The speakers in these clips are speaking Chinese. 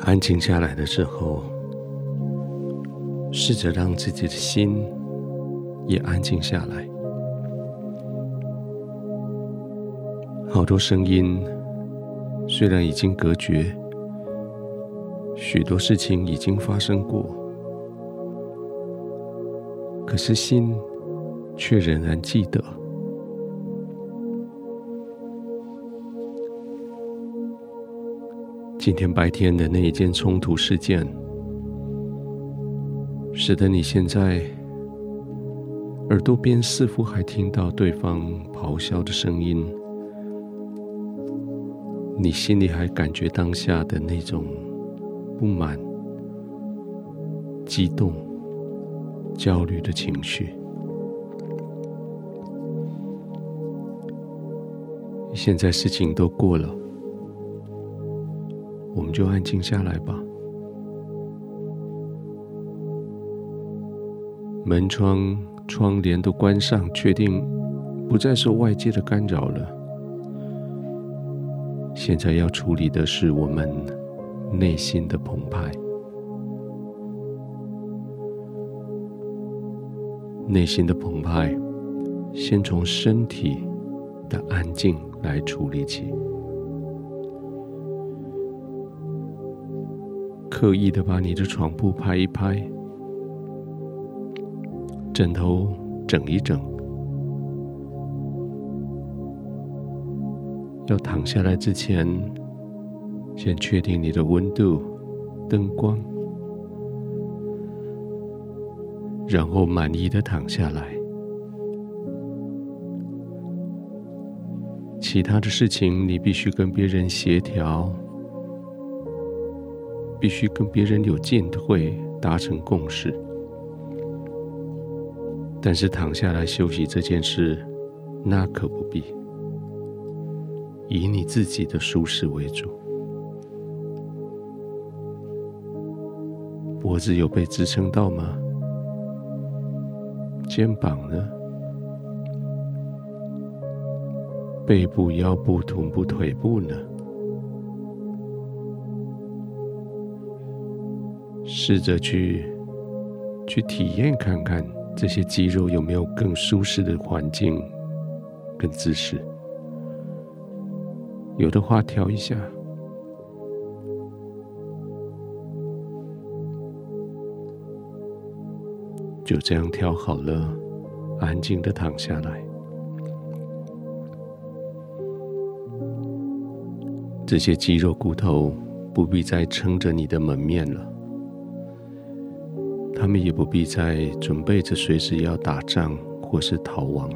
安静下来的时候，试着让自己的心也安静下来。好多声音虽然已经隔绝，许多事情已经发生过，可是心却仍然记得。今天白天的那一件冲突事件，使得你现在耳朵边似乎还听到对方咆哮的声音，你心里还感觉当下的那种不满、激动、焦虑的情绪。现在事情都过了。我们就安静下来吧。门窗、窗帘都关上，确定不再受外界的干扰了。现在要处理的是我们内心的澎湃。内心的澎湃，先从身体的安静来处理起。刻意的把你的床铺拍一拍，枕头整一整，要躺下来之前，先确定你的温度、灯光，然后满意的躺下来。其他的事情你必须跟别人协调。必须跟别人有进退，达成共识。但是躺下来休息这件事，那可不必。以你自己的舒适为主。脖子有被支撑到吗？肩膀呢？背部、腰部、臀部、腿部呢？试着去去体验看看，这些肌肉有没有更舒适的环境跟姿势。有的话调一下，就这样调好了，安静的躺下来。这些肌肉骨头不必再撑着你的门面了。他们也不必再准备着随时要打仗或是逃亡，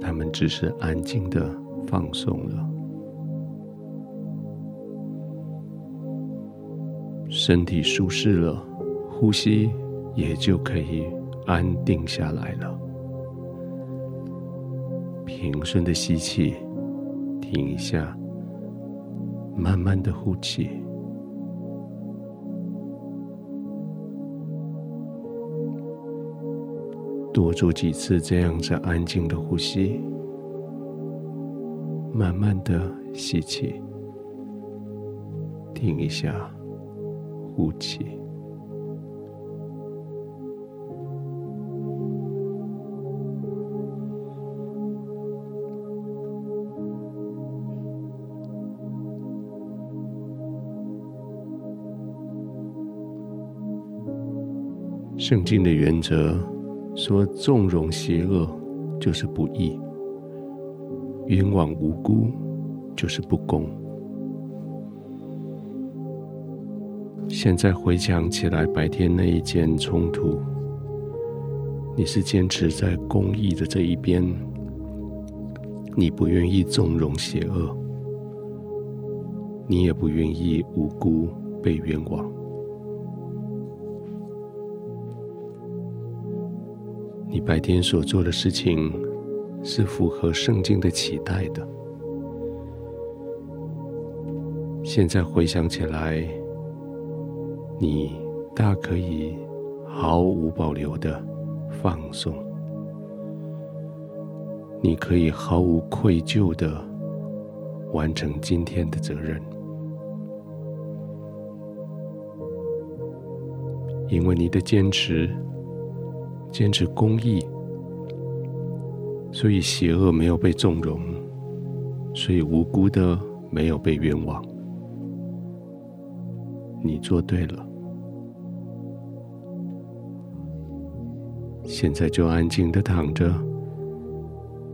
他们只是安静的放松了，身体舒适了，呼吸也就可以安定下来了。平顺的吸气，停一下，慢慢的呼气。多做几次这样子安静的呼吸，慢慢的吸气，停一下，呼气。圣经的原则。说纵容邪恶就是不义，冤枉无辜就是不公。现在回想起来，白天那一件冲突，你是坚持在公义的这一边，你不愿意纵容邪恶，你也不愿意无辜被冤枉。你白天所做的事情是符合圣经的期待的。现在回想起来，你大可以毫无保留的放松，你可以毫无愧疚的完成今天的责任。因为你的坚持，坚持公义，所以邪恶没有被纵容，所以无辜的没有被冤枉。你做对了，现在就安静的躺着，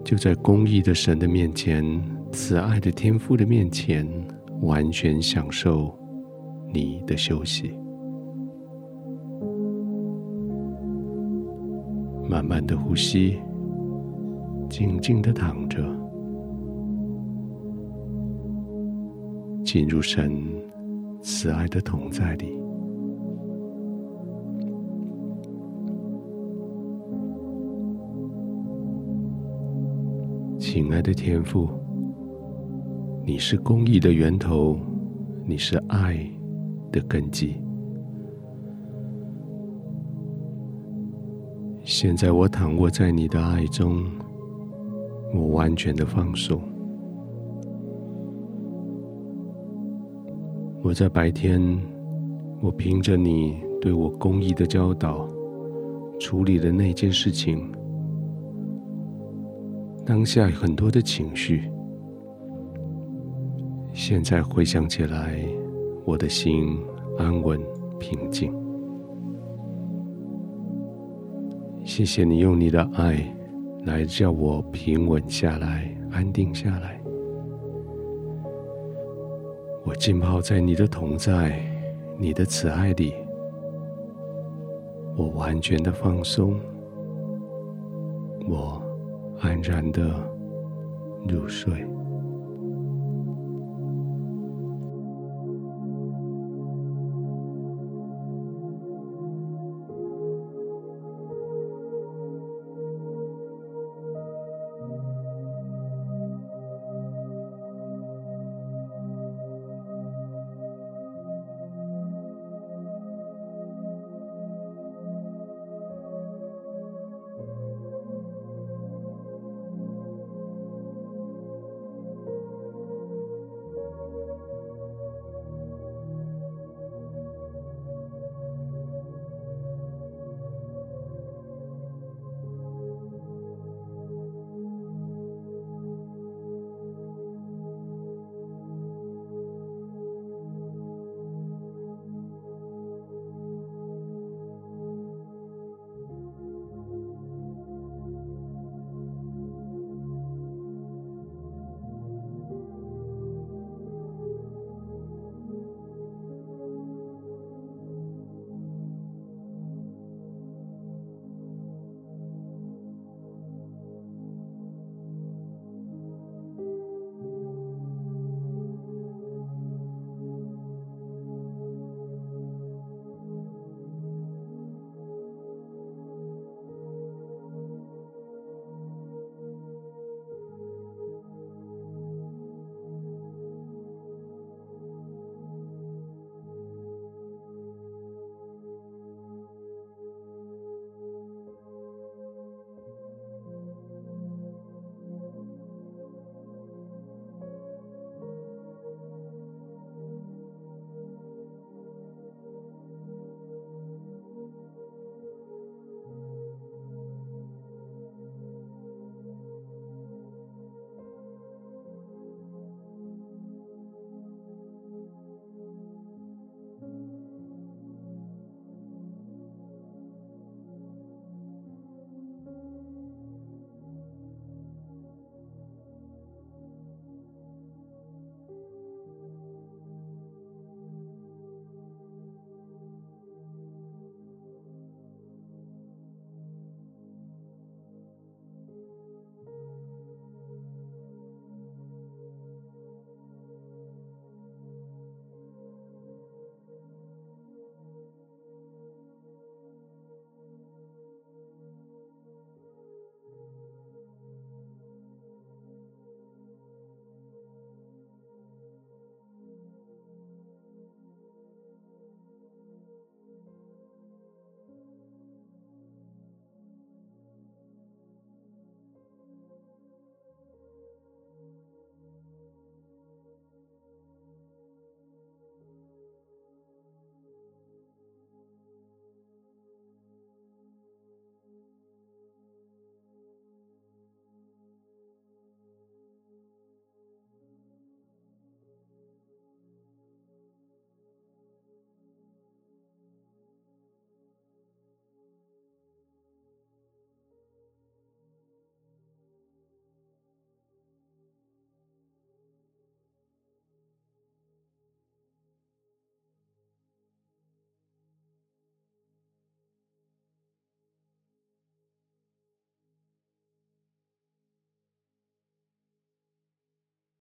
就在公义的神的面前，慈爱的天父的面前，完全享受你的休息。慢慢的呼吸，静静的躺着，进入神慈爱的同在里。亲爱的天父，你是公义的源头，你是爱的根基。现在我躺卧在你的爱中，我完全的放松。我在白天，我凭着你对我公义的教导，处理了那件事情。当下很多的情绪，现在回想起来，我的心安稳平静。谢谢你用你的爱来叫我平稳下来，安定下来。我浸泡在你的同在、你的慈爱里，我完全的放松，我安然的入睡。